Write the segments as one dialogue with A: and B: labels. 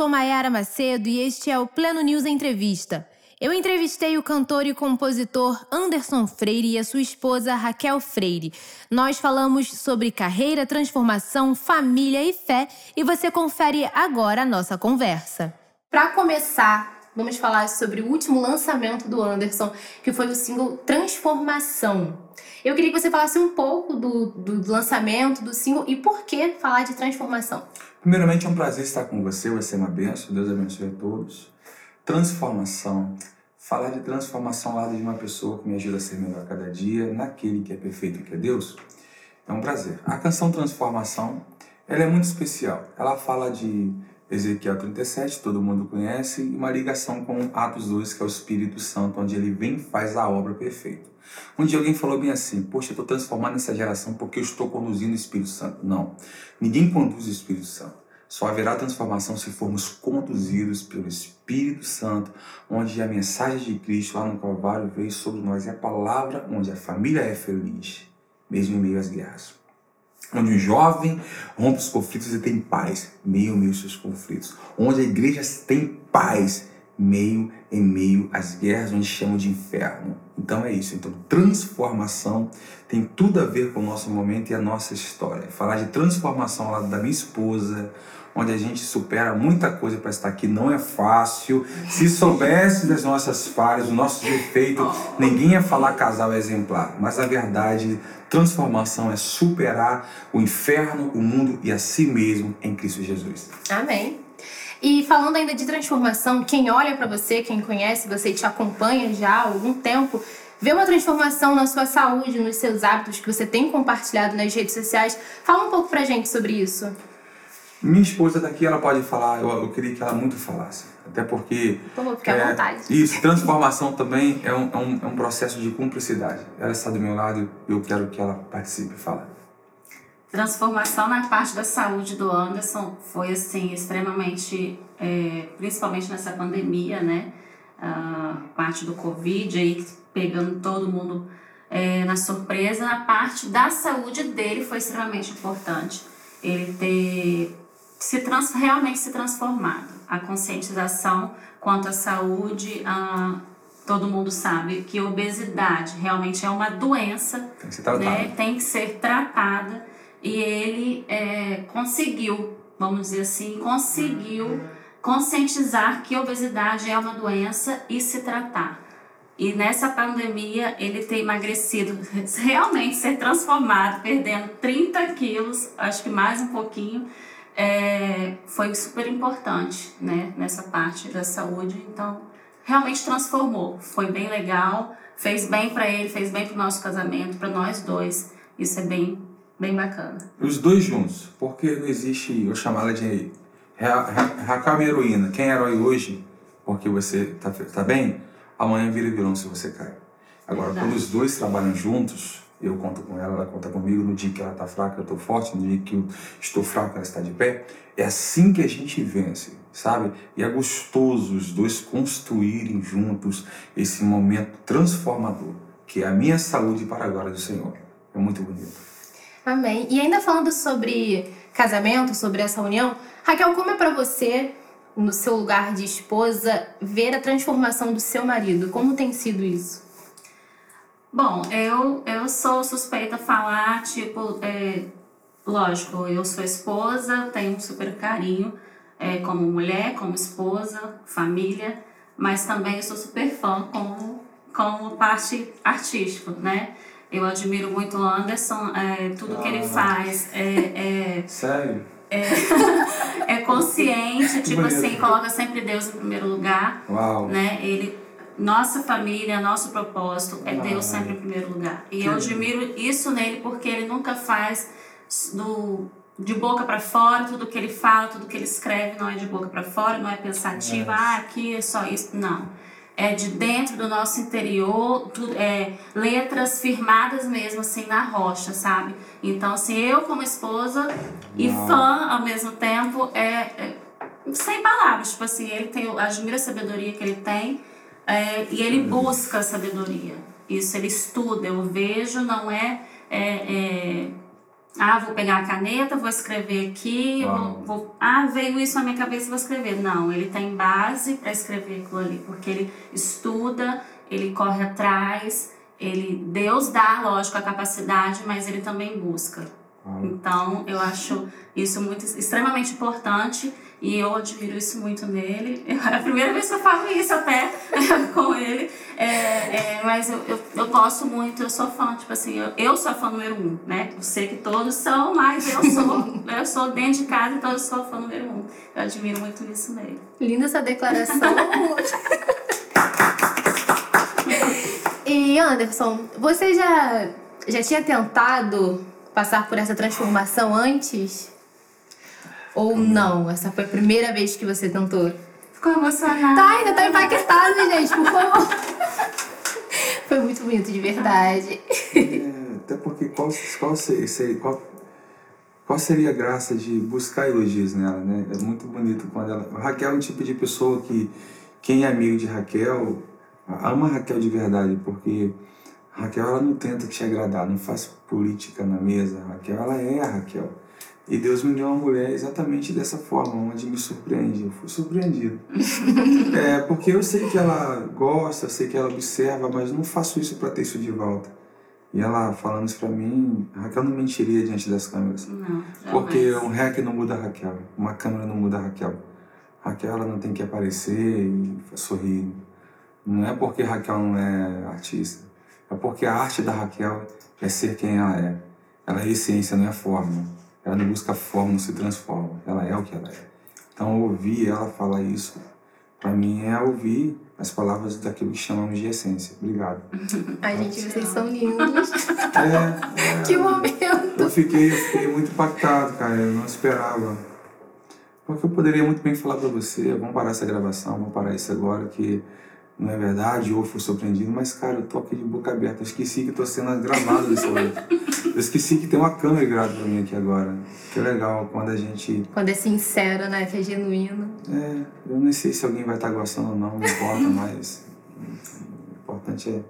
A: sou Mayara Macedo e este é o Pleno News Entrevista. Eu entrevistei o cantor e compositor Anderson Freire e a sua esposa Raquel Freire. Nós falamos sobre carreira, transformação, família e fé e você confere agora a nossa conversa. Para começar, vamos falar sobre o último lançamento do Anderson, que foi o single Transformação. Eu queria que você falasse um pouco do, do lançamento do single e por que falar de transformação.
B: Primeiramente, é um prazer estar com você, vai ser uma benção, Deus abençoe a todos. Transformação. Falar de transformação ao lado de uma pessoa que me ajuda a ser melhor cada dia, naquele que é perfeito, que é Deus, é um prazer. A canção Transformação, ela é muito especial. Ela fala de Ezequiel 37, todo mundo conhece, e uma ligação com Atos 2, que é o Espírito Santo, onde ele vem e faz a obra perfeita. Um dia alguém falou bem assim: Poxa, eu estou transformando essa geração porque eu estou conduzindo o Espírito Santo. Não, ninguém conduz o Espírito Santo. Só haverá transformação se formos conduzidos pelo Espírito Santo, onde a mensagem de Cristo lá no Calvário veio sobre nós. É a palavra onde a família é feliz, mesmo em meio às guerras. Onde o jovem rompe os conflitos e tem paz, meio meio seus conflitos. Onde a igreja tem paz, meio em meio às guerras, onde chamam de inferno. Então é isso. Então, transformação tem tudo a ver com o nosso momento e a nossa história. Falar de transformação ao lado da minha esposa, onde a gente supera muita coisa para estar aqui, não é fácil. Se soubesse das nossas falhas, do nosso defeito, ninguém ia falar casal exemplar. Mas a verdade, transformação é superar o inferno, o mundo e a si mesmo em Cristo Jesus.
A: Amém. E falando ainda de transformação, quem olha para você, quem conhece você e te acompanha já há algum tempo, vê uma transformação na sua saúde, nos seus hábitos que você tem compartilhado nas redes sociais. Fala um pouco pra gente sobre isso.
B: Minha esposa daqui, ela pode falar, eu, eu queria que ela muito falasse. Até porque.
A: Por favor, fique é, à vontade.
B: Isso, transformação também é um, é, um, é um processo de cumplicidade. Ela está do meu lado e eu quero que ela participe. Fala.
C: Transformação na parte da saúde do Anderson foi assim extremamente, é, principalmente nessa pandemia, né? A parte do Covid aí pegando todo mundo é, na surpresa. Na parte da saúde dele foi extremamente importante. Ele ter se trans, realmente se transformado. A conscientização quanto à saúde, a, todo mundo sabe que obesidade realmente é uma doença,
B: tem que ser tratada, né?
C: tem que ser tratada e ele é, conseguiu, vamos dizer assim, conseguiu conscientizar que obesidade é uma doença e se tratar. E nessa pandemia ele ter emagrecido, realmente ser transformado, perdendo 30 quilos, acho que mais um pouquinho, é, foi super importante né, nessa parte da saúde. Então, realmente transformou. Foi bem legal, fez bem para ele, fez bem para o nosso casamento, para nós dois. Isso é bem, bem bacana.
B: Os dois juntos, porque não existe, eu chamo ela de Raquel heroína. Quem é herói hoje, porque você tá, tá bem, amanhã vira vilão se você cai. Agora, Verdade. quando os dois trabalham juntos, eu conto com ela, ela conta comigo. No dia que ela está fraca, eu estou forte. No dia que eu estou fraco, ela está de pé. É assim que a gente vence, sabe? E é gostoso os dois construírem juntos esse momento transformador, que é a minha saúde para a glória do Senhor. É muito bonito.
A: Amém. E ainda falando sobre casamento, sobre essa união, Raquel, como é para você, no seu lugar de esposa, ver a transformação do seu marido? Como tem sido isso?
C: Bom, eu, eu sou suspeita a falar, tipo, é, lógico, eu sou esposa, tenho um super carinho é, como mulher, como esposa, família, mas também eu sou super fã como, como parte artística, né? Eu admiro muito o Anderson, é, tudo ah, que ele faz é,
B: é Sério?
C: É, é consciente, tipo assim, coloca sempre Deus em primeiro lugar.
B: Uau.
C: Né? Ele nossa família, nosso propósito é Deus sempre em primeiro lugar. E eu admiro isso nele porque ele nunca faz do, de boca para fora, tudo que ele fala, tudo que ele escreve não é de boca para fora, não é pensativo, ah, aqui é só isso. Não. É de dentro do nosso interior, tudo, é, letras firmadas mesmo assim na rocha, sabe? Então, assim, eu como esposa e fã ao mesmo tempo, é, é sem palavras. Tipo assim, ele tem, admiro a sabedoria que ele tem é, e ele busca sabedoria. Isso ele estuda, eu vejo, não é, é, é ah, vou pegar a caneta, vou escrever aqui, vou, vou, ah, veio isso na minha cabeça, vou escrever. Não, ele tem base para escrever aquilo ali, porque ele estuda, ele corre atrás, ele Deus dá, lógico, a capacidade, mas ele também busca. Então, eu acho isso muito extremamente importante e eu admiro isso muito nele. É a primeira vez que eu falo isso até com ele, é, é, mas eu, eu, eu, gosto muito, eu sou fã, tipo assim, eu, eu sou fã número um, né? Eu sei que todos são, mas eu sou, eu sou dentro de casa, então eu sou fã número um. Eu admiro muito isso nele.
A: Linda essa declaração. e Anderson, você já, já tinha tentado passar por essa transformação antes? Ou não? Essa foi a primeira vez que você tentou?
C: Ficou emocionada.
A: Tá, ainda tá empaquetada, gente, por favor. foi muito bonito, de verdade.
B: É, até porque qual, qual, seria, qual, qual seria a graça de buscar elogios nela, né? É muito bonito quando ela... Raquel é um tipo de pessoa que quem é amigo de Raquel ama Raquel de verdade, porque Raquel ela não tenta te agradar, não faz política na mesa. Raquel ela é a Raquel. E Deus me deu uma mulher exatamente dessa forma, onde me surpreende. Eu fui surpreendido. é, porque eu sei que ela gosta, sei que ela observa, mas não faço isso para ter isso de volta. E ela falando isso pra mim, Raquel não mentiria diante das câmeras.
C: Não,
B: porque um hack não muda a Raquel, uma câmera não muda a Raquel. Raquel ela não tem que aparecer e sorrir. Não é porque Raquel não é artista, é porque a arte da Raquel é ser quem ela é. Ela é essência, não é forma. Ela não busca forma, não se transforma. Ela é o que ela é. Então, ouvir ela falar isso, para mim, é ouvir as palavras daquilo que chamamos de essência. Obrigado.
A: Ai, gente, vocês são lindos.
B: É, é,
A: que momento.
B: Eu fiquei, eu fiquei muito impactado, cara. Eu não esperava. Porque eu poderia muito bem falar para você, vamos parar essa gravação, vamos parar isso agora, que não é verdade, ou fui surpreendido, mas, cara, eu tô aqui de boca aberta. Eu esqueci que tô sendo gravado desse momento. Eu esqueci que tem uma câmera gravada pra mim aqui agora. Que legal quando a gente.
A: Quando é sincero, né? Que é genuíno.
B: É, eu não sei se alguém vai estar tá gostando ou não, não importa, mas. O importante é.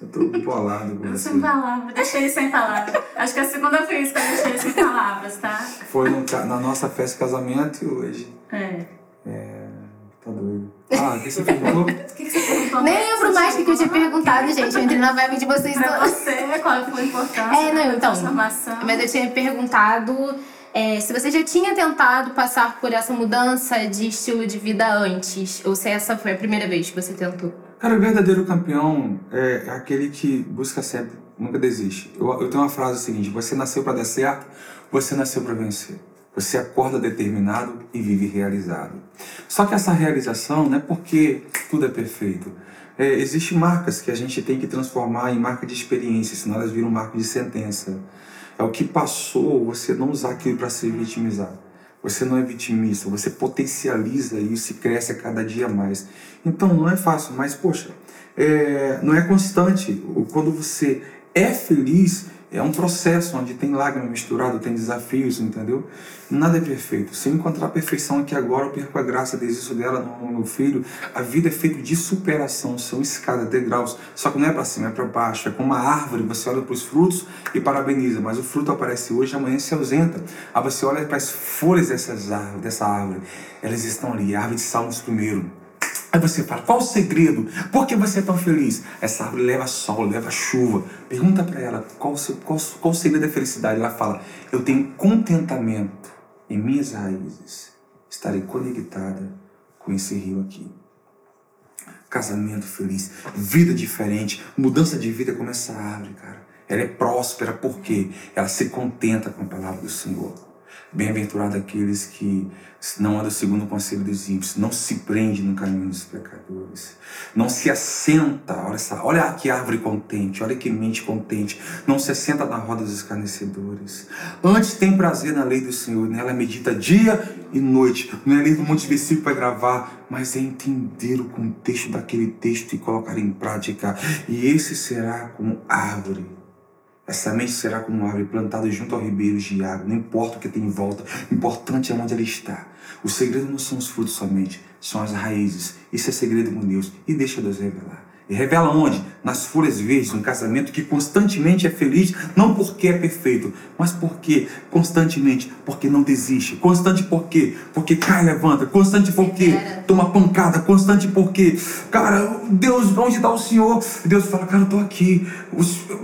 B: Eu tô bolado com você.
C: Sem palavras, deixei ele sem palavras. Acho que é a segunda vez que eu deixei ele sem palavras, tá?
B: Foi no, na nossa festa de casamento e hoje.
C: É.
B: O que você perguntou? O
C: que, você perguntou?
A: Nem lembro mais o que eu tinha perguntado, gente. Eu entrei na vibe de vocês.
C: Pra você, qual foi a importância
A: é, não, então,
C: transformação?
A: Mas eu tinha perguntado é, se você já tinha tentado passar por essa mudança de estilo de vida antes, ou se essa foi a primeira vez que você tentou.
B: Cara, o verdadeiro campeão é aquele que busca sempre, nunca desiste. Eu, eu tenho uma frase seguinte: você nasceu para dar certo, você nasceu para vencer. Você acorda determinado e vive realizado. Só que essa realização não é porque tudo é perfeito. É, Existem marcas que a gente tem que transformar em marca de experiência, senão elas viram marca de sentença. É o que passou, você não usar aquilo para se vitimizar. Você não é vitimista, você potencializa isso e cresce a cada dia mais. Então não é fácil, mas poxa, é, não é constante. Quando você é feliz, é um processo onde tem lágrima misturada, tem desafios, entendeu? Nada é perfeito. Se eu encontrar a perfeição aqui agora, eu perco a graça, desisto dela no meu filho. A vida é feita de superação, são escadas, degraus. Só que não é para cima, é para baixo. É como uma árvore, você olha para os frutos e parabeniza, mas o fruto aparece hoje, amanhã se ausenta. Aí você olha para as folhas dessas árvores, dessa árvore, elas estão ali, a árvore de Salmos primeiro Aí você fala, qual o segredo? Por que você é tão feliz? Essa árvore leva sol, leva chuva. Pergunta para ela qual, qual, qual o segredo da felicidade. Ela fala, eu tenho contentamento em minhas raízes. Estarei conectada com esse rio aqui. Casamento feliz, vida diferente, mudança de vida como essa árvore, cara. Ela é próspera porque ela se contenta com a palavra do Senhor. Bem-aventurado aqueles que não andam segundo o conselho dos ímpios, não se prende no caminho dos pecadores, não se assenta, olha, essa, olha que árvore contente, olha que mente contente, não se assenta na roda dos escarnecedores. Antes tem prazer na lei do Senhor, nela medita dia e noite. Não é ler um monte de versículo para gravar, mas é entender o contexto daquele texto e colocar em prática. E esse será como árvore essa mente será como uma árvore plantada junto ao ribeiro de água, não importa o que tem em volta, o importante é onde ela está. O segredo não são os frutos somente, são as raízes. Isso é segredo com Deus e deixa Deus revelar. E revela onde? Nas folhas verdes, um casamento que constantemente é feliz, não porque é perfeito, mas porque constantemente, porque não desiste. Constante por quê? Porque cai e levanta. Constante porque toma pancada. Constante porque, cara, Deus, onde está o Senhor? Deus fala, cara, eu estou aqui.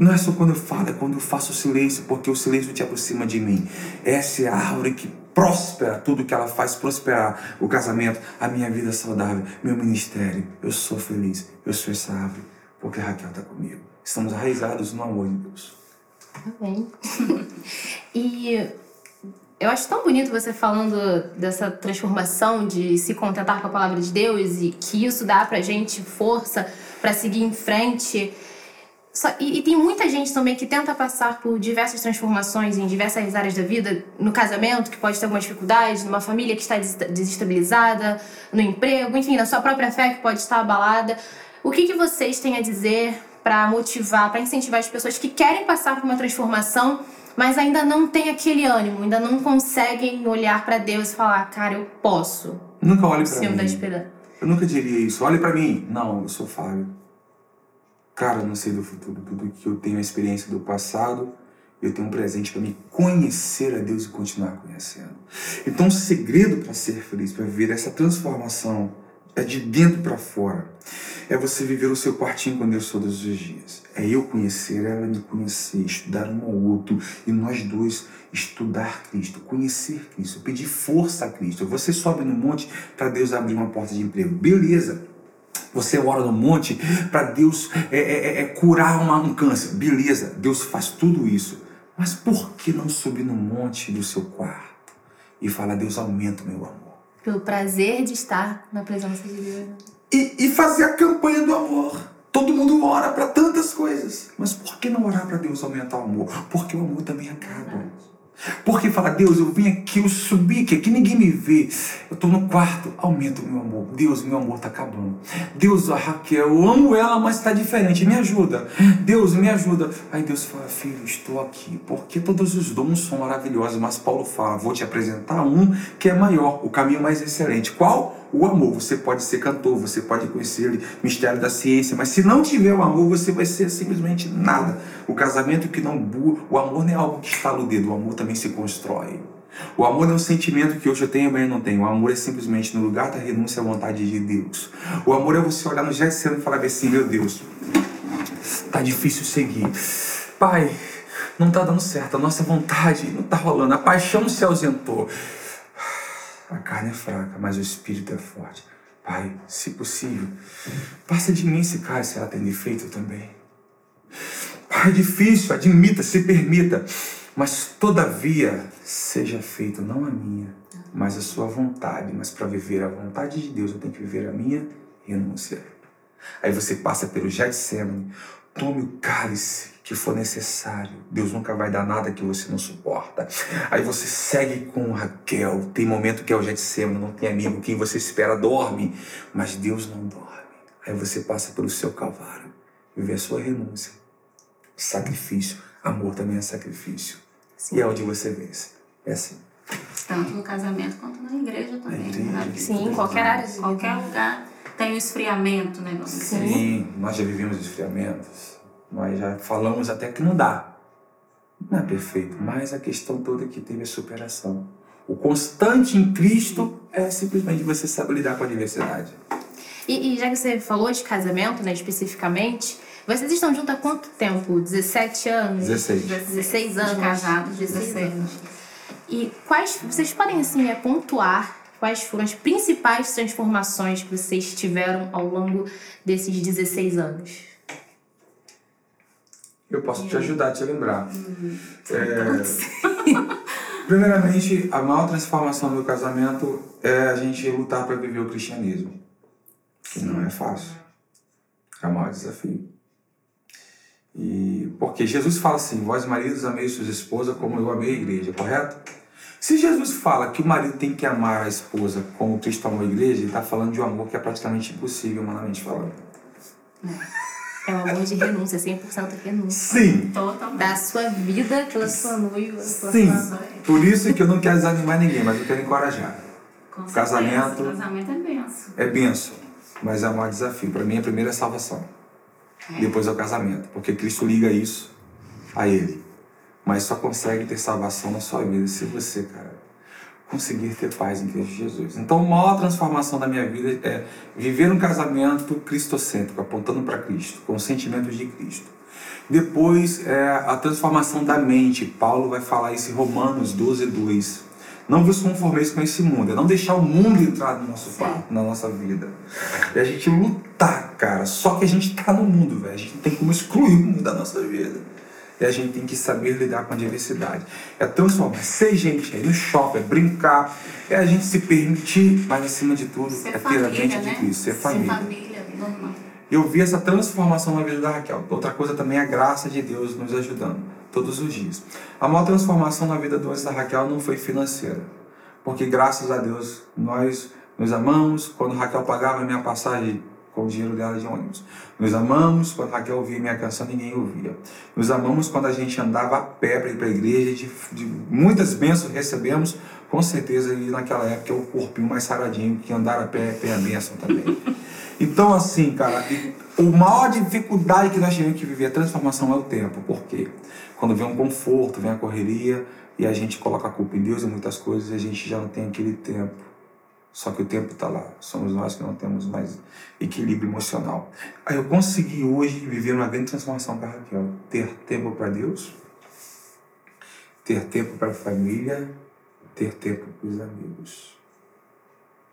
B: Não é só quando eu falo, é quando eu faço silêncio, porque o silêncio te aproxima de mim. Essa é a árvore que próspera, tudo que ela faz prosperar, o casamento, a minha vida saudável, meu ministério. Eu sou feliz, eu sou essa árvore, porque Raquel está comigo. Estamos arraizados no amor de Deus.
A: Amém. e eu acho tão bonito você falando dessa transformação de se contentar com a palavra de Deus e que isso dá pra gente força para seguir em frente. E, e, tem muita gente também que tenta passar por diversas transformações em diversas áreas da vida, no casamento, que pode ter alguma dificuldade, numa família que está desestabilizada, no emprego, enfim, na sua própria fé que pode estar abalada. O que, que vocês têm a dizer para motivar, para incentivar as pessoas que querem passar por uma transformação, mas ainda não têm aquele ânimo, ainda não conseguem olhar para Deus e falar, cara, eu posso.
B: Nunca olhe para mim. Eu nunca diria isso. Olhe para mim. Não, eu sou Fábio. Cara, não sei do futuro. Tudo que eu tenho a experiência do passado, eu tenho um presente para me conhecer a Deus e continuar conhecendo. Então, o segredo para ser feliz, para viver essa transformação, é de dentro para fora. É você viver o seu quartinho com Deus todos os dias. É eu conhecer, ela me conhecer, estudar um ao outro e nós dois estudar Cristo, conhecer Cristo, pedir força a Cristo. Você sobe no monte para Deus abrir uma porta de emprego. Beleza. Você ora no monte para Deus é, é, é, é curar uma, um câncer. Beleza, Deus faz tudo isso. Mas por que não subir no monte do seu quarto e falar, Deus, aumenta o meu amor?
A: Pelo prazer de estar na presença de Deus.
B: E, e fazer a campanha do amor. Todo mundo ora para tantas coisas. Mas por que não orar para Deus aumentar o amor? Porque o amor também acaba. Porque fala, Deus, eu vim aqui, eu subi aqui, aqui ninguém me vê. Eu estou no quarto, aumenta o meu amor. Deus, meu amor está acabando. Deus, a Raquel, eu amo ela, mas está diferente, me ajuda. Deus, me ajuda. Aí Deus fala, filho, estou aqui, porque todos os dons são maravilhosos, mas Paulo fala, vou te apresentar um que é maior, o caminho mais excelente. Qual? O amor. Você pode ser cantor, você pode conhecer o mistério da ciência, mas se não tiver o amor, você vai ser simplesmente nada. O casamento que não o amor não é algo que está no dedo, o amor também se constrói. O amor é um sentimento que hoje eu tenho e amanhã não tenho. O amor é simplesmente no lugar da renúncia à vontade de Deus. O amor é você olhar no Getsemane e falar assim, meu Deus, tá difícil seguir. Pai, não tá dando certo, a nossa vontade não tá rolando, a paixão se ausentou. A carne é fraca, mas o espírito é forte. Pai, se possível, passa de mim esse cálice, ela tem defeito também. Pai, é difícil, admita, se permita, mas todavia seja feito não a minha, mas a sua vontade. Mas para viver a vontade de Deus, eu tenho que viver a minha renúncia. Aí você passa pelo Getsemane, tome o cálice que for necessário. Deus nunca vai dar nada que você não suporta. Aí você segue com Raquel. Tem momento que é o Getsemane, não tem amigo. Quem você espera dorme, mas Deus não dorme. Aí você passa pelo seu calvário. Viver a sua renúncia. Sacrifício. Amor também é sacrifício. Sim. E é onde você vence. É assim.
C: Tanto no casamento quanto na igreja também. Né?
A: Sim, em qualquer área.
C: Qualquer lugar tem o esfriamento, né?
B: Sim. Sim, nós já vivemos esfriamentos nós já falamos até que não dá. Não é perfeito, mas a questão toda é que teve a superação. O constante em Cristo é simplesmente você saber lidar com a diversidade.
A: E, e, já que você falou de casamento, né, especificamente, vocês estão juntos há quanto tempo? 17 anos?
B: 16.
A: 16 anos. casados, 16 anos. E quais, vocês podem, assim, é, pontuar quais foram as principais transformações que vocês tiveram ao longo desses 16 anos?
B: Eu posso te ajudar a te lembrar. É, primeiramente, a maior transformação do casamento é a gente lutar para viver o cristianismo. Que não é fácil. É o maior desafio. E porque Jesus fala assim: Vós maridos amei suas esposas como eu amei a igreja, correto? Se Jesus fala que o marido tem que amar a esposa como Cristo amou a igreja, ele está falando de um amor que é praticamente impossível, humanamente falando.
A: É. É um amor de renúncia, 100% renúncia.
B: Sim.
C: Totalmente.
A: Da sua vida pela sua noiva.
B: Sim. Sua Por isso que eu não quero desanimar ninguém, mas eu quero encorajar.
C: Com casamento, casamento é benção.
B: É benção, mas é um desafio. Para mim, a primeira é salvação. é. depois é o casamento, porque Cristo liga isso a Ele. Mas só consegue ter salvação na sua vida se você, cara, conseguir ter paz em Cristo Jesus. Então, a maior transformação da minha vida é viver um casamento cristocêntrico, apontando para Cristo, com sentimentos de Cristo. Depois, é, a transformação da mente. Paulo vai falar isso em Romanos 12, 2. Não vos conformeis com esse mundo. É não deixar o mundo entrar no nosso quarto, na nossa vida. É a gente lutar, cara. Só que a gente está no mundo, velho. A gente não tem como excluir o mundo da nossa vida. E a gente tem que saber lidar com a diversidade. É transformar, ser gente, é ir no shopping, é brincar, é a gente se permitir, mas acima de tudo,
C: ser
B: é ter a mente
C: né?
B: de Cristo, ser família.
C: Ser família, normal.
B: Eu vi essa transformação na vida da Raquel. Outra coisa também é a graça de Deus nos ajudando todos os dias. A maior transformação na vida do da Raquel não foi financeira, porque graças a Deus nós nos amamos. Quando Raquel pagava a minha passagem com o dinheiro dela de ônibus. Nos amamos quando Raquel ouvia minha canção, ninguém ouvia. Nos amamos quando a gente andava a pé para ir para a igreja, de, de, muitas bênçãos recebemos, com certeza, e naquela época o corpinho mais saradinho, que andar a pé é a bênção também. Então, assim, cara, a maior dificuldade que nós tivemos que viver a transformação é o tempo. Por quê? Quando vem um conforto, vem a correria, e a gente coloca a culpa em Deus em muitas coisas, a gente já não tem aquele tempo só que o tempo está lá. Somos nós que não temos mais equilíbrio emocional. Aí eu consegui hoje viver uma grande transformação com a Raquel. Ter tempo para Deus, ter tempo para a família, ter tempo para os amigos.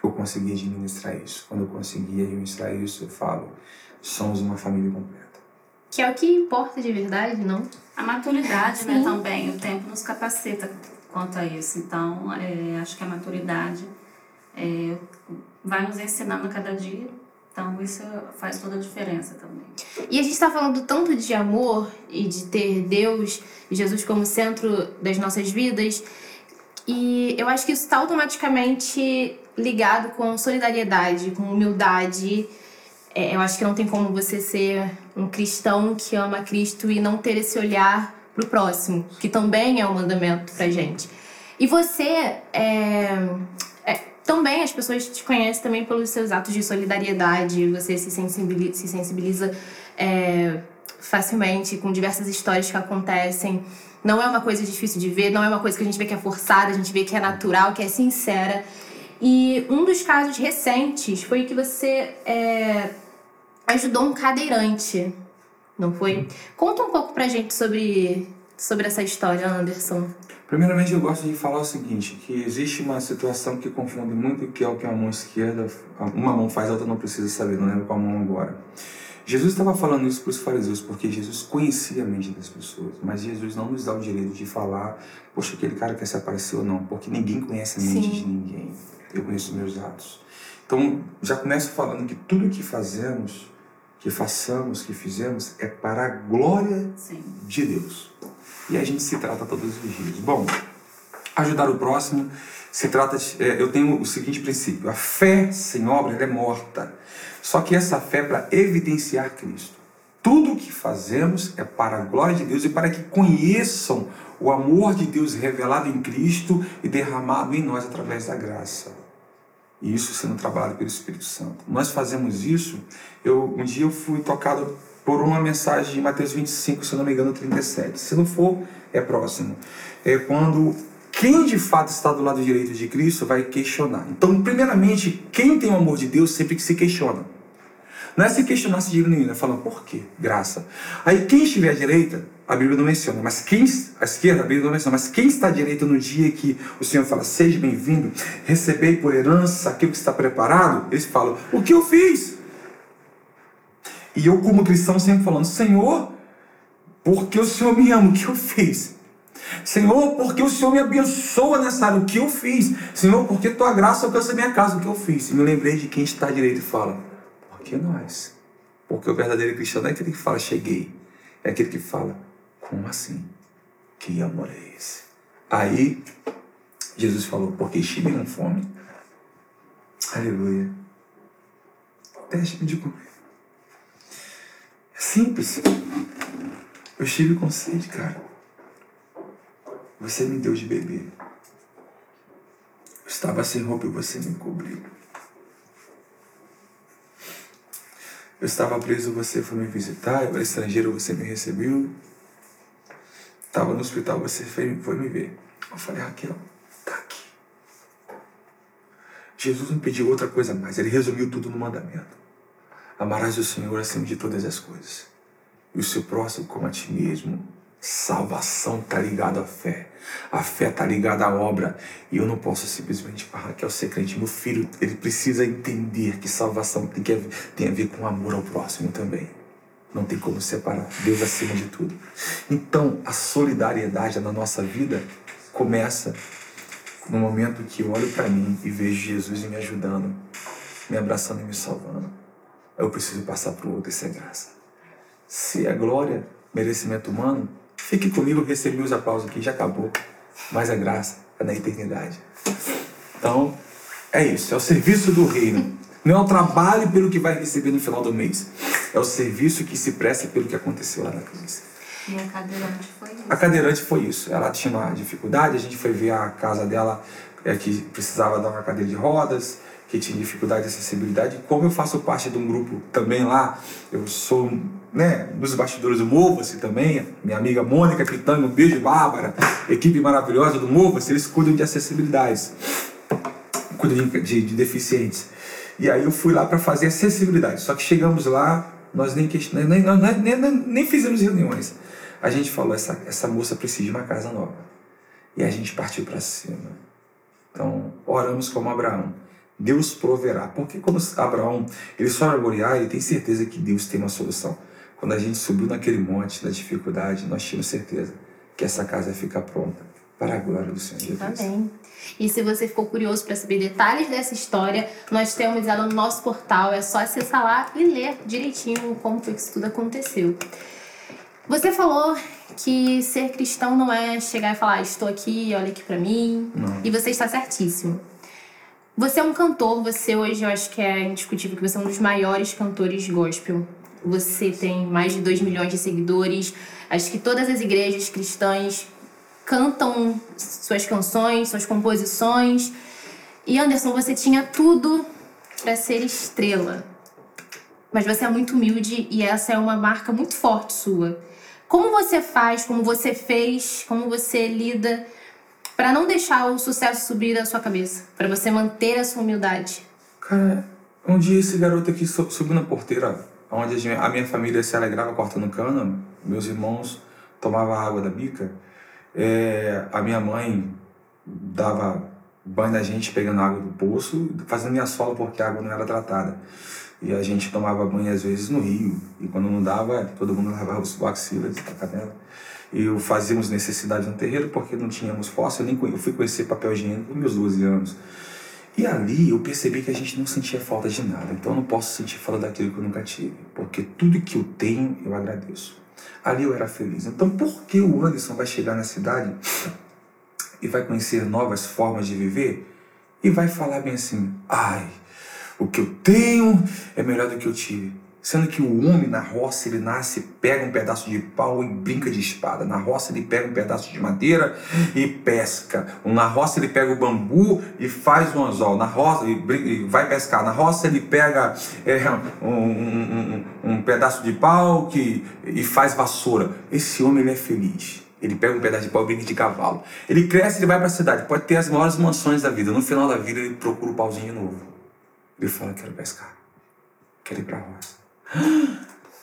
B: Eu consegui administrar isso. Quando eu consegui administrar isso, eu falo, somos uma família completa.
A: Que é o que importa de verdade, não?
C: A maturidade, né, também. O tempo nos capacita quanto a isso. Então, é, acho que a maturidade é, vai nos ensinando cada dia. Então, isso faz toda a diferença também.
A: E a gente está falando tanto de amor e de ter Deus e Jesus como centro das nossas vidas. E eu acho que isso está automaticamente ligado com solidariedade, com humildade. É, eu acho que não tem como você ser um cristão que ama Cristo e não ter esse olhar para o próximo, que também é um mandamento para gente. E você é, também as pessoas te conhecem também pelos seus atos de solidariedade, você se sensibiliza, se sensibiliza é, facilmente com diversas histórias que acontecem. Não é uma coisa difícil de ver, não é uma coisa que a gente vê que é forçada, a gente vê que é natural, que é sincera. E um dos casos recentes foi que você é, ajudou um cadeirante, não foi? Conta um pouco pra gente sobre, sobre essa história, Anderson.
B: Primeiramente, eu gosto de falar o seguinte, que existe uma situação que confunde muito, que é o que a mão esquerda, uma mão faz, a outra não precisa saber, não lembro qual mão agora. Jesus estava falando isso para os fariseus, porque Jesus conhecia a mente das pessoas, mas Jesus não nos dá o direito de falar, poxa, aquele cara quer se aparecer ou não, porque ninguém conhece a mente Sim. de ninguém. Eu conheço meus atos. Então, já começo falando que tudo que fazemos, que façamos, que fizemos, é para a glória Sim. de Deus. E a gente se trata todos os dias. Bom, ajudar o próximo se trata de, é, eu tenho o seguinte princípio: a fé sem obra é morta. Só que essa fé é para evidenciar Cristo. Tudo o que fazemos é para a glória de Deus e para que conheçam o amor de Deus revelado em Cristo e derramado em nós através da graça. E isso sendo trabalhado pelo Espírito Santo. Nós fazemos isso. Eu um dia eu fui tocado por uma mensagem de Mateus 25, se não me engano, 37. Se não for, é próximo. É quando quem de fato está do lado direito de Cristo vai questionar. Então, primeiramente, quem tem o amor de Deus sempre que se questiona. Não é se questionar se nenhum, é falando por quê? Graça. Aí quem estiver à direita, a Bíblia não menciona, mas quem à esquerda, a Bíblia não menciona, mas quem está à direita no dia que o Senhor fala, seja bem-vindo, recebei por herança aquilo que está preparado, eles falam, o que eu fiz? E eu, como cristão, sempre falando: Senhor, porque o Senhor me ama, o que eu fiz? Senhor, porque o Senhor me abençoa nessa área, o que eu fiz? Senhor, porque tua graça alcança minha casa, o que eu fiz? E me lembrei de quem está à direita e fala: Porque nós? Porque o verdadeiro cristão não é aquele que fala, cheguei. É aquele que fala, como assim? Que amor é esse? Aí, Jesus falou, porque estive com fome. Aleluia. Deixe-me de comer. Simples. Eu estive com sede, cara. Você me deu de beber. Eu estava sem roupa e você me cobriu. Eu estava preso, você foi me visitar. Eu era estrangeiro, você me recebeu. Estava no hospital, você foi, foi me ver. Eu falei, Raquel, tá aqui. Jesus não pediu outra coisa mais. Ele resumiu tudo no mandamento. Amarás o Senhor acima de todas as coisas. E o seu próximo como a ti mesmo. Salvação está ligada à fé. A fé está ligada à obra. E eu não posso simplesmente falar que é o ser crente. Meu filho, ele precisa entender que salvação tem, que, tem a ver com amor ao próximo também. Não tem como separar. Deus acima de tudo. Então, a solidariedade na nossa vida começa no momento que eu olho para mim e vejo Jesus me ajudando, me abraçando e me salvando. Eu preciso passar para o outro, isso é graça. Se é glória, merecimento humano, Fique comigo, recebi os aplausos aqui, já acabou. Mas a graça é na eternidade. Então, é isso. É o serviço do reino. Não é o trabalho pelo que vai receber no final do mês. É o serviço que se presta pelo que aconteceu lá na cruz.
C: E a cadeirante foi isso?
B: A cadeirante foi isso. Ela tinha uma dificuldade, a gente foi ver a casa dela é, que precisava dar uma cadeira de rodas, que tinha dificuldade de acessibilidade. Como eu faço parte de um grupo também lá, eu sou né, nos bastidores do Mova-se também, minha amiga Mônica Pitanga, um beijo, Bárbara, equipe maravilhosa do Mova-se, eles cuidam de acessibilidades, cuidam de, de, de deficientes. E aí eu fui lá para fazer acessibilidade, só que chegamos lá, nós nem, nem, nem, nem, nem fizemos reuniões. A gente falou, essa, essa moça precisa de uma casa nova. E a gente partiu para cima. Então, oramos como Abraão. Deus proverá. Porque como Abraão, ele só era Moriá, ele tem certeza que Deus tem uma solução. Quando a gente subiu naquele monte da dificuldade, nós tínhamos certeza que essa casa ia ficar pronta para a glória do Senhor Jesus.
A: Amém. E se você ficou curioso para saber detalhes dessa história, nós temos ela no nosso portal. É só acessar lá e ler direitinho como foi que isso tudo aconteceu. Você falou que ser cristão não é chegar e falar, estou aqui, olha aqui para mim. Não. E você está certíssimo. Você é um cantor, você hoje eu acho que é indiscutível que você é um dos maiores cantores gospel você tem mais de 2 milhões de seguidores. Acho que todas as igrejas cristãs cantam suas canções, suas composições. E Anderson, você tinha tudo para ser estrela. Mas você é muito humilde e essa é uma marca muito forte sua. Como você faz, como você fez, como você lida para não deixar o sucesso subir da sua cabeça, para você manter a sua humildade?
B: Cara, um dia esse garoto aqui subiu na porteira onde a minha família se alegrava cortando cana, meus irmãos tomavam água da bica, é, a minha mãe dava banho na gente pegando água do poço, fazendo minha sola porque a água não era tratada. E a gente tomava banho às vezes no rio, e quando não dava, todo mundo lavava os axilas da canela. E fazíamos necessidade no terreiro porque não tínhamos fóssil, eu, nem, eu fui conhecer papel higiênico com meus 12 anos. E ali eu percebi que a gente não sentia falta de nada. Então eu não posso sentir falta daquilo que eu nunca tive. Porque tudo que eu tenho, eu agradeço. Ali eu era feliz. Então por que o Anderson vai chegar na cidade e vai conhecer novas formas de viver e vai falar bem assim: ai, o que eu tenho é melhor do que eu tive. Sendo que o homem na roça, ele nasce, pega um pedaço de pau e brinca de espada. Na roça, ele pega um pedaço de madeira e pesca. Na roça, ele pega o bambu e faz um anzol. Na roça, e vai pescar. Na roça, ele pega é, um, um, um, um, pedaço de pau que, e faz vassoura. Esse homem, ele é feliz. Ele pega um pedaço de pau e brinca de cavalo. Ele cresce, ele vai para a cidade. Pode ter as maiores mansões da vida. No final da vida, ele procura o pauzinho de novo. Ele fala, quero pescar. Quero ir para a roça.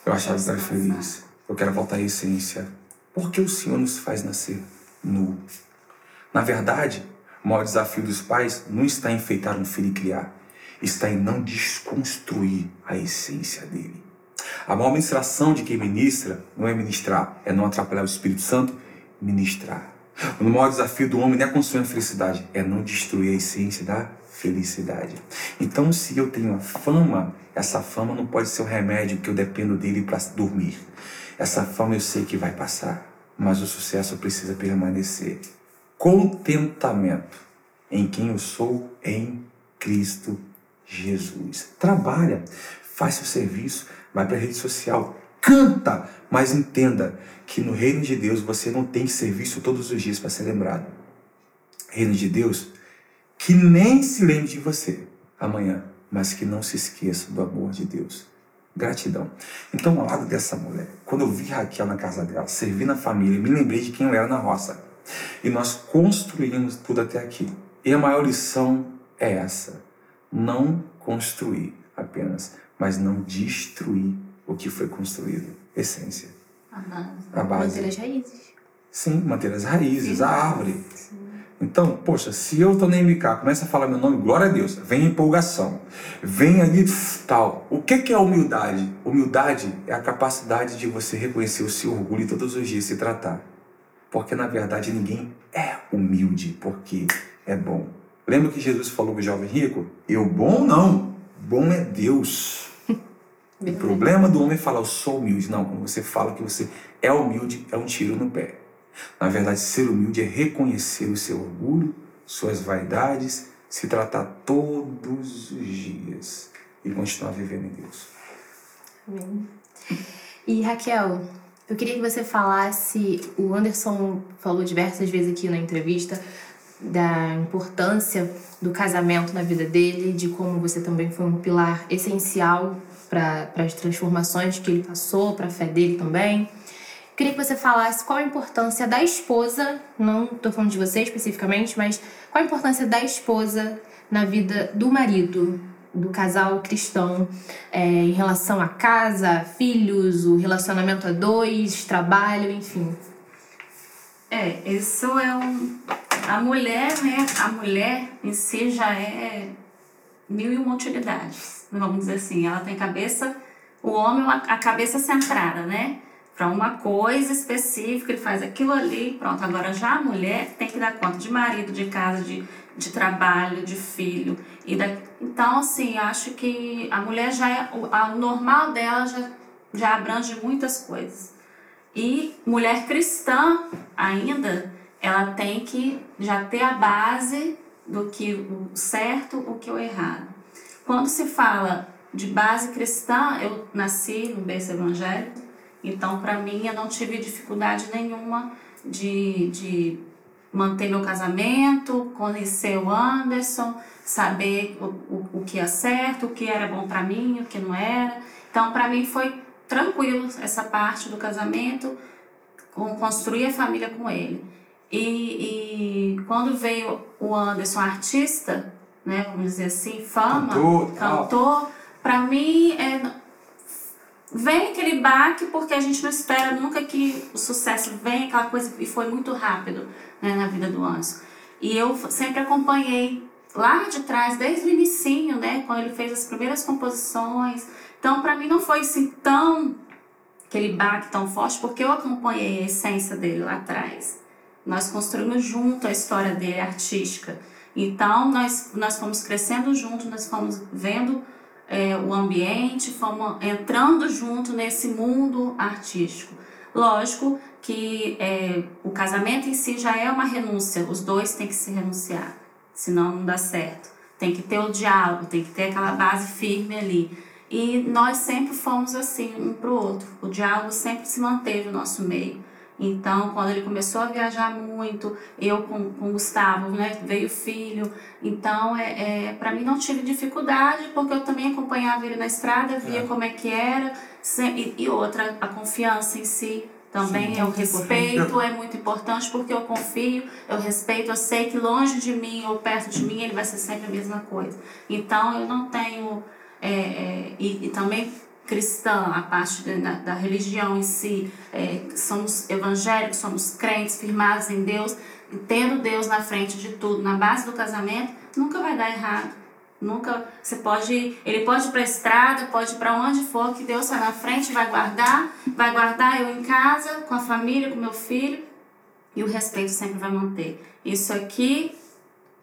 B: Eu achava estar feliz. Eu quero voltar à essência. Por que o Senhor nos faz nascer nu? Na verdade, o maior desafio dos pais não está em enfeitar um filho e criar, está em não desconstruir a essência dele. A maior ministração de quem ministra não é ministrar, é não atrapalhar o Espírito Santo, ministrar. O maior desafio do homem não é construir a felicidade, é não destruir a essência da felicidade. Então, se eu tenho a fama, essa fama não pode ser o remédio que eu dependo dele para dormir. Essa fama eu sei que vai passar, mas o sucesso precisa permanecer. Contentamento em quem eu sou em Cristo Jesus. Trabalha, faz seu serviço, vai para a rede social, canta, mas entenda que no reino de Deus você não tem serviço todos os dias para ser lembrado. Reino de Deus que nem se lembre de você amanhã, mas que não se esqueça do amor de Deus Gratidão. Então, ao lado dessa mulher, quando eu vi Raquel na casa dela, servindo a família, me lembrei de quem eu era na roça. E nós construímos tudo até aqui. E a maior lição é essa: não construir apenas, mas não destruir o que foi construído. Essência.
C: A base.
B: A base.
A: Manter as raízes.
B: Sim, manter as raízes,
C: Sim.
B: a árvore. Então, poxa, se eu tô na MK, começa a falar meu nome, glória a Deus, vem empolgação, vem ali tal. O que que é humildade? Humildade é a capacidade de você reconhecer o seu orgulho e todos os dias se tratar. Porque na verdade ninguém é humilde porque é bom. Lembra que Jesus falou pro jovem rico? Eu bom não, bom é Deus. O problema do homem é falar, eu sou humilde. Não, quando você fala que você é humilde, é um tiro no pé. Na verdade, ser humilde é reconhecer o seu orgulho, suas vaidades, se tratar todos os dias e continuar vivendo em Deus.
A: Amém. E Raquel, eu queria que você falasse. O Anderson falou diversas vezes aqui na entrevista da importância do casamento na vida dele, de como você também foi um pilar essencial para as transformações que ele passou, para a fé dele também. Queria que você falasse qual a importância da esposa, não estou falando de você especificamente, mas qual a importância da esposa na vida do marido, do casal cristão, é, em relação à casa, filhos, o relacionamento a dois, trabalho, enfim.
C: É, isso é um. A mulher, né? A mulher em si já é mil e uma utilidades. Vamos dizer assim, ela tem cabeça. O homem, a cabeça centrada, né? Para uma coisa específica, ele faz aquilo ali, pronto. Agora já a mulher tem que dar conta de marido, de casa, de, de trabalho, de filho. E da, então, assim, acho que a mulher já é. O, a- o normal dela já, já abrange muitas coisas. E mulher cristã ainda, ela tem que já ter a base do que o certo, o que o errado. Quando se fala de base cristã, eu nasci no berço evangélico, então para mim eu não tive dificuldade nenhuma de, de manter meu casamento, conhecer o Anderson, saber o, o, o que é certo, o que era bom para mim, o que não era. Então para mim foi tranquilo essa parte do casamento, construir a família com ele. E, e quando veio o Anderson artista, né, vamos dizer assim, fama,
B: Cantor,
C: cantor, para mim é, vem aquele baque porque a gente não espera nunca que o sucesso venha, aquela coisa, e foi muito rápido né, na vida do Anderson. E eu sempre acompanhei lá de trás, desde o inicinho, né, quando ele fez as primeiras composições. Então, para mim não foi assim tão aquele baque tão forte, porque eu acompanhei a essência dele lá atrás. Nós construímos junto a história dele artística. Então, nós, nós fomos crescendo junto, nós fomos vendo é, o ambiente, fomos entrando junto nesse mundo artístico. Lógico que é, o casamento em si já é uma renúncia, os dois têm que se renunciar, senão não dá certo. Tem que ter o diálogo, tem que ter aquela base firme ali. E nós sempre fomos assim, um para o outro. O diálogo sempre se manteve no nosso meio. Então, quando ele começou a viajar muito, eu com, com o Gustavo, né, veio filho. Então, é, é, para mim não tive dificuldade, porque eu também acompanhava ele na estrada, via
B: É.
C: como é que era. E, e outra, a confiança em si também,
B: Sim,
C: é o respeito, é muito importante, porque eu confio, eu respeito, eu sei que longe de mim ou perto de mim ele vai ser sempre a mesma coisa. Então, eu não tenho. é, é, e, e também cristã, a parte da, da religião em si, é, somos evangélicos, somos crentes, firmados em Deus, e tendo Deus na frente de tudo, na base do casamento, nunca vai dar errado. Nunca, você pode, ele pode ir para a estrada, pode ir para onde for, que Deus está na frente, vai guardar, vai guardar eu em casa, com a família, com meu filho, e o respeito sempre vai manter. Isso aqui,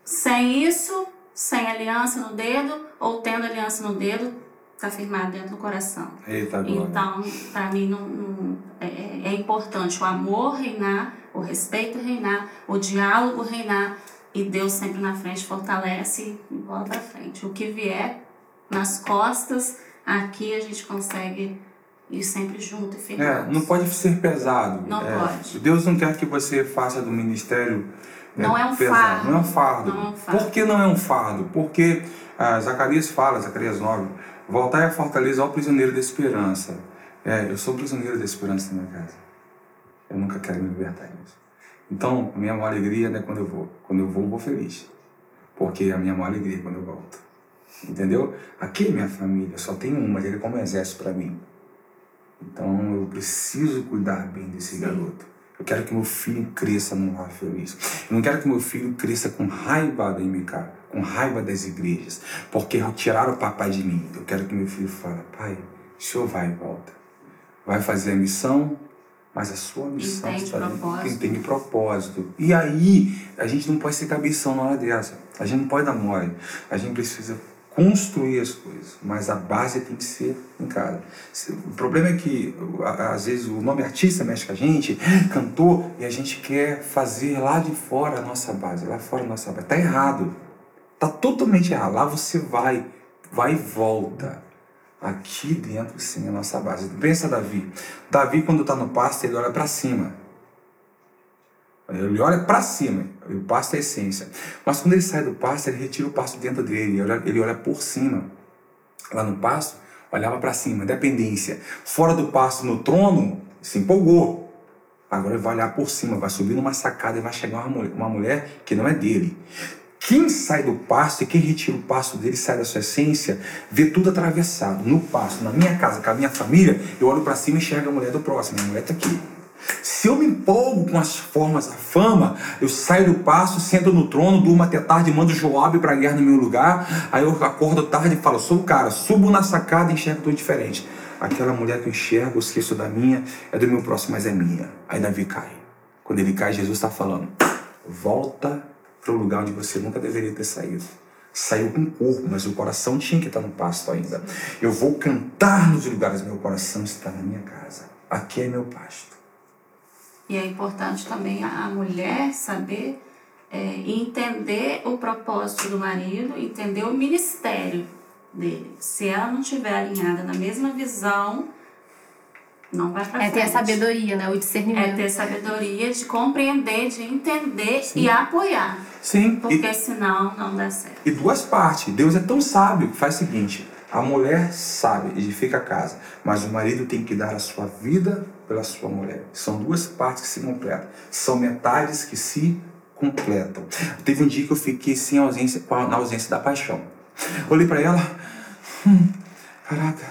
C: sem isso, sem aliança no dedo, ou tendo aliança no dedo, está firmado dentro do coração.
B: Eita.
C: Então, para mim, não, não- é, é importante o amor reinar, o respeito reinar, o diálogo reinar, e Deus sempre na frente fortalece e bola para frente. O que vier nas costas, aqui a gente consegue ir sempre junto e
B: É,
C: firmado.
B: não pode ser pesado.
C: Não
B: É,
C: pode.
B: Deus não quer que você faça do ministério
C: Não é um
B: pesado.
C: fardo.
B: Não é um fardo.
C: Não é um fardo.
B: Por que não é um fardo? Porque ah, Zacarias fala, Zacarias 9, Voltar é fortaleza ao prisioneiro da esperança. É, eu sou prisioneiro da esperança na minha casa. Eu nunca quero me libertar disso. Então, a minha maior alegria é quando eu vou. Quando eu vou, eu vou feliz. Porque a minha maior alegria é quando eu volto. Entendeu? Aqui minha família, só tem uma, ele é como um exército para mim. Então eu preciso cuidar bem desse garoto. Eu quero que meu filho cresça num lar feliz. Eu não quero que meu filho cresça com raiva da MK, com raiva das igrejas, porque tiraram o papai de mim. Eu quero que meu filho fale, pai, o senhor vai e volta. Vai fazer a missão, mas a sua missão
C: entende
B: está
C: propósito.
B: entende propósito. E aí, a gente não pode ser cabeção na hora dessa. A gente não pode dar mole. A gente precisa construir as coisas, mas a base tem que ser em casa. O problema é que às vezes o nome artista mexe com a gente, cantor, e a gente quer fazer lá de fora a nossa base, lá fora a nossa base. Tá errado. Tá totalmente errado. Lá você vai, vai e volta. Aqui dentro sim é a nossa base. Pensa Davi. Davi quando está no pasto, ele olha para cima. Ele olha para cima, o pasto é a essência. Mas quando ele sai do pasto, ele retira o pasto dentro dele, ele olha, ele olha por cima. Lá no pasto, olhava para cima, dependência. Fora do pasto, no trono, se empolgou. Agora ele vai olhar por cima, vai subir numa sacada e vai chegar uma mulher, uma mulher que não é dele. Quem sai do pasto e quem retira o pasto dele, sai da sua essência, vê tudo atravessado. No pasto, na minha casa, com a minha família, eu olho para cima e enxergo a mulher do próximo. A mulher está aqui. Se eu me empolgo com as formas, a fama, eu saio do passo, sento no trono, durmo até tarde, mando Joab para a guerra no meu lugar, aí eu acordo tarde e falo, sou o cara, subo na sacada e enxergo tudo diferente. Aquela mulher que eu enxergo, eu esqueço da minha, é do meu próximo, mas é minha. Aí Davi cai. Quando ele cai, Jesus está falando, volta para o lugar onde você nunca deveria ter saído. Saiu com o corpo, mas o coração tinha que estar no pasto ainda. Eu vou cantar nos lugares, meu coração está na minha casa. Aqui é meu pasto.
C: E é importante também a mulher saber é, entender o propósito do marido, entender o ministério dele. Se ela não estiver alinhada na mesma visão, não vai pra
A: É
C: frente.
A: ter a sabedoria, né? O
C: É
A: discernimento.
C: ter sabedoria de compreender, de entender e apoiar.
B: Sim,
C: Porque
B: e,
C: senão não dá certo.
B: e duas partes. Deus é tão sábio que faz o seguinte: a mulher sabe, edifica a casa, mas o marido tem que dar a sua vida pela sua mulher. São duas partes que se completam. São metades que se completam. Teve um dia que eu fiquei sem ausência, na ausência da paixão. Olhei para ela, hum, caraca,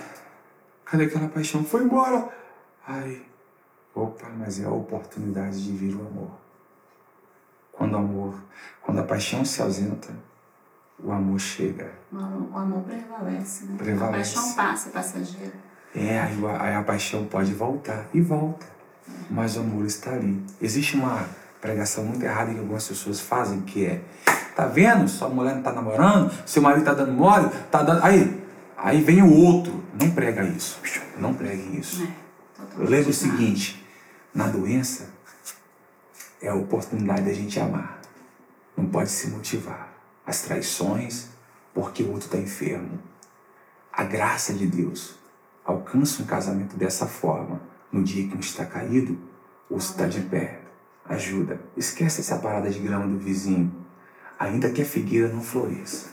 B: cadê aquela paixão? Foi embora. Ai, opa, mas é a oportunidade de vir o amor. Quando o amor, quando a paixão se ausenta, o amor chega.
C: O amor, o amor prevalece, né?
B: Prevalece.
C: A paixão passa, é passageira.
B: É, aí a, aí a paixão pode voltar e volta, mas o amor está ali. Existe uma pregação muito errada que algumas pessoas fazem que é, tá vendo? Sua mulher não tá namorando, seu marido tá dando mole, tá dando, aí, aí vem o outro. Não prega isso, não pregue isso.
C: É,
B: Lembra o seguinte, na doença é a oportunidade da gente amar. Não pode se motivar. As traições, porque o outro está enfermo. A graça de Deus alcança um casamento dessa forma. No dia que um está caído, o outro está de pé. Ajuda. Esquece essa parada de grama do vizinho. Ainda que a figueira não floresça.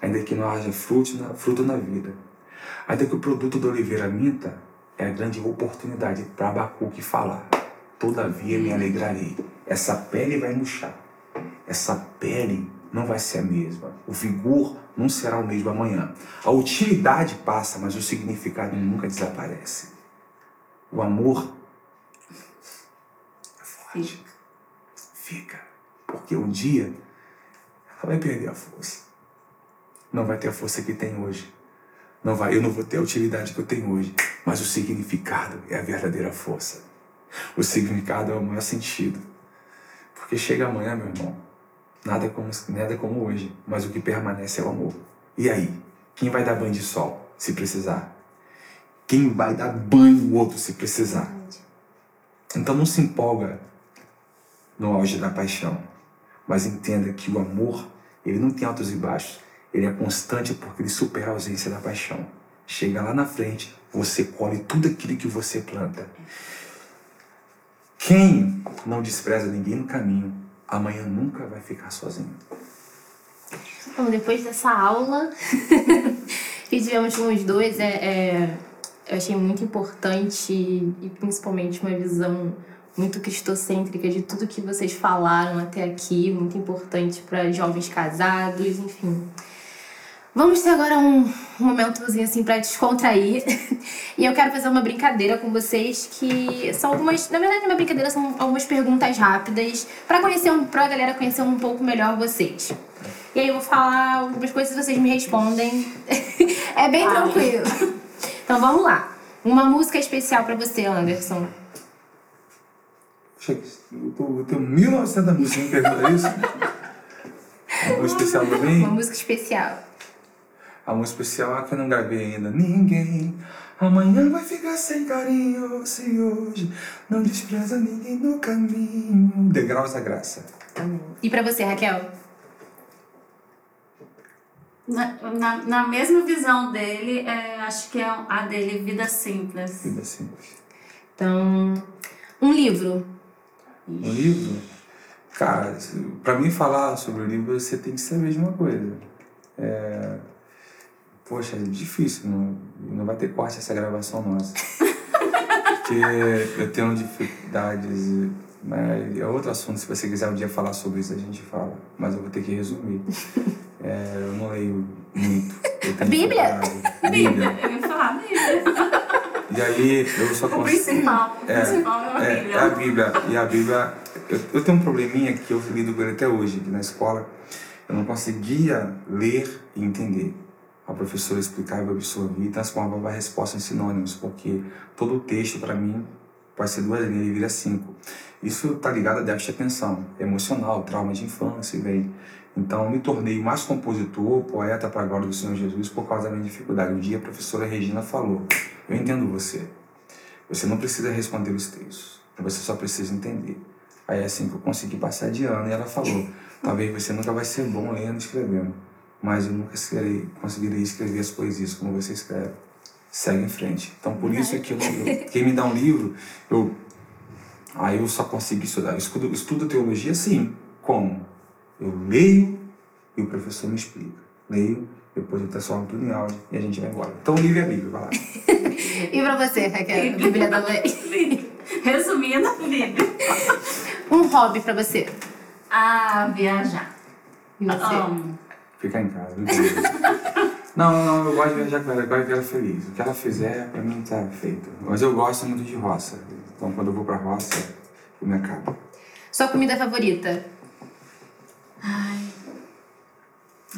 B: Ainda que não haja fruto na, fruto na vida. Ainda que o produto da oliveira minta, é a grande oportunidade para Abacuque falar. Todavia me alegrarei. Essa pele vai murchar. Essa pele não vai ser a mesma. O vigor não será o mesmo amanhã. A utilidade passa, mas o significado nunca desaparece. O amor é forte.
C: Fica.
B: Porque um dia ela vai perder a força. Não vai ter a força que tem hoje. Não vai, eu não vou ter a utilidade que eu tenho hoje. Mas o significado é a verdadeira força. O significado é o maior sentido. Porque chega amanhã, meu irmão, nada como, nada como hoje, mas o que permanece é o amor. E aí? Quem vai dar banho de sol, se precisar? Quem vai dar banho no outro, se precisar? Então não se empolga no auge da paixão, mas entenda que o amor, ele não tem altos e baixos, ele é constante porque ele supera a ausência da paixão. Chega lá na frente, você colhe tudo aquilo que você planta. Quem não despreza ninguém no caminho, amanhã nunca vai ficar sozinho.
A: Bom, depois dessa aula, que tivemos com os dois é, é, eu achei muito importante e principalmente uma visão muito cristocêntrica de tudo que vocês falaram até aqui, muito importante para jovens casados, enfim. Vamos ter agora um momentozinho assim para descontrair. e eu quero fazer uma brincadeira com vocês que são algumas, na verdade, uma brincadeira são algumas perguntas rápidas para conhecer um, para a galera conhecer um pouco melhor vocês. E aí eu vou falar algumas coisas e vocês me respondem. é bem Ai. tranquilo. Então vamos lá. Uma música especial para você, Anderson.
B: Eu tenho 1900 músicas, me pergunta isso? Uma música especial pra mim?
A: Uma música especial.
B: A música especial é que eu não gravei ainda. Ninguém amanhã vai ficar sem carinho se hoje não despreza ninguém no caminho. Degraus da graça.
A: Amém. E pra você, Raquel?
C: Na, na, na mesma visão dele, é, acho que é a dele, Vida Simples.
B: Vida Simples.
A: Então, um livro.
B: Um livro? Cara, pra mim falar sobre o livro, você tem que saber de uma coisa. É, poxa, é difícil, não, não vai ter corte essa gravação nossa. Porque eu tenho dificuldades, mas é outro assunto, se você quiser um dia falar sobre isso, a gente fala. Mas eu vou ter que resumir. É, eu não leio muito.
A: Bíblia?
C: Bíblia. Eu ia falar Bíblia.
B: E aí eu só
C: consigo. O principal. É, o principal é a Bíblia. É, é
B: a Bíblia. E a Bíblia. Eu, eu tenho um probleminha que eu lido com ele até hoje, que na escola eu não conseguia ler e entender a professora explicava, eu absorvia e transformava a resposta em sinônimos, porque todo o texto, para mim, pode ser duas linhas, ele vira cinco. Isso está ligado a déficit de atenção, emocional, trauma de infância, vem. Então, me tornei mais compositor, poeta para a glória do Senhor Jesus por causa da minha dificuldade. Um dia a professora Regina falou: Eu entendo você. Você não precisa responder os textos, você só precisa entender. Aí assim que eu consegui passar de ano e ela falou: Talvez você nunca vai ser bom lendo e escrevendo mas eu nunca serei, conseguirei escrever as poesias como você escreve. Segue em frente. Então, por isso é que eu, eu, quem me dá um livro, eu aí eu só consigo estudar. Eu estudo, estudo teologia, sim. Como? Eu leio e o professor me explica. Leio, depois eu transformo tudo em áudio e a gente vai embora. Então, o livro é a Bíblia, vai lá.
A: e pra você, Raquel? Bíblia da mãe?
C: Resumindo, Bíblia.
A: Um hobby pra você?
C: Ah, viajar.
A: E você? Um,
B: ficar em casa. não, não, eu gosto de viajar com ela, eu gosto de ver ela feliz. O que ela fizer, pra mim tá feito. Mas eu gosto muito de roça. Então quando eu vou pra roça, eu me acabo.
A: Sua comida favorita?
C: Ai.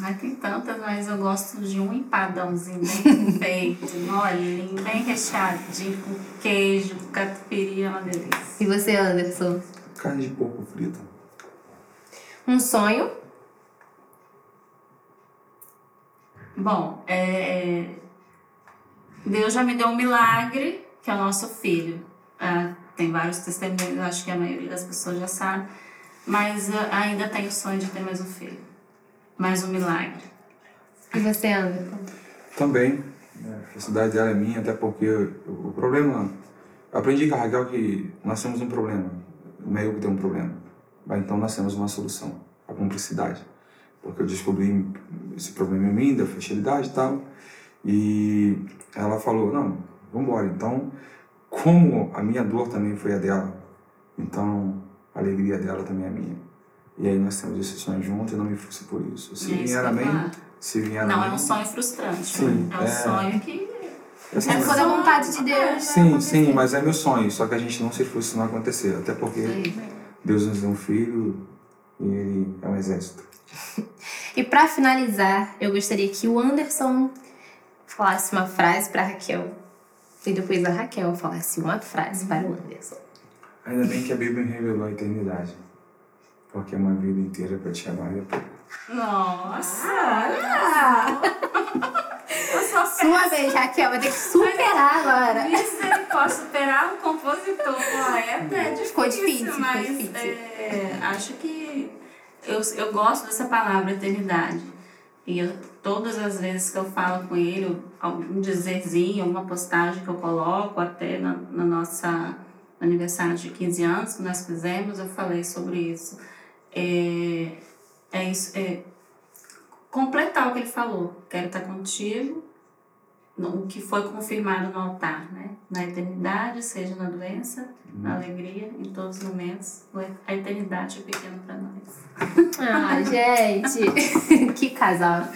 C: Ai, tem tantas, mas eu gosto de um empadãozinho bem feito, molinho, bem recheadinho, com queijo, com catupiry, é uma delícia.
A: E você, Anderson?
B: Carne de porco frita.
A: Um sonho?
C: Bom, é... Deus já me deu um milagre, que é o nosso filho. É, tem vários testemunhos, acho que a maioria das pessoas já sabe, mas ainda tenho o sonho de ter mais um filho. Mais um milagre.
A: E você, Anderson?
B: Também. É, a felicidade dela é minha, até porque o, problema. Aprendi com a Raquel que nós temos um problema, não é eu que tenho um problema. Mas então nós temos uma solução, a cumplicidade porque eu descobri esse problema em mim, da fertilidade e tal. E ela falou: Não, vamos embora. Então, como a minha dor também foi a dela, então a alegria dela também é minha. E aí nós temos esse sonho juntos e não me frustre por isso. Se é vier amém, se vier
C: Não, é um sonho frustrante. Sim, é um é... sonho que.
A: É, é por a vontade de Deus.
B: Sim, sim, mas é meu sonho. Só que a gente não se frustra se não acontecer. Até porque sim. Deus nos deu um filho e ele é um exército.
A: E para finalizar, eu gostaria que o Anderson falasse uma frase para Raquel e depois a Raquel falasse uma frase para o Anderson.
B: Ainda bem que a Bíblia revelou a eternidade, porque uma vida inteira para te amar é pouco.
C: Nossa! Ah,
A: Sua vez, Raquel, vai ter que superar agora.
C: Posso superar um compositor, poeta, é difícil,
A: ficou difícil
C: mas
A: ficou difícil.
C: É, acho que eu, eu gosto dessa palavra eternidade. E eu, todas as vezes que eu falo com ele, algum dizerzinho, uma postagem que eu coloco, até na, na nossa aniversário de 15 anos que nós fizemos, eu falei sobre isso. É, é isso, é completar o que ele falou. Quero estar contigo o que foi confirmado no altar, né? Na eternidade, seja na doença, na alegria, em todos os momentos. A eternidade é pequena para nós.
A: Ah, gente, que casal.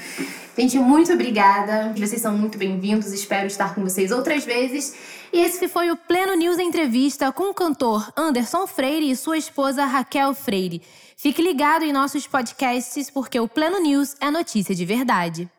A: Gente, muito obrigada. Vocês são muito bem-vindos. Espero estar com vocês outras vezes. E esse foi o Pleno News Entrevista com o cantor Anderson Freire e sua esposa Raquel Freire. Fique ligado em nossos podcasts porque o Pleno News é notícia de verdade.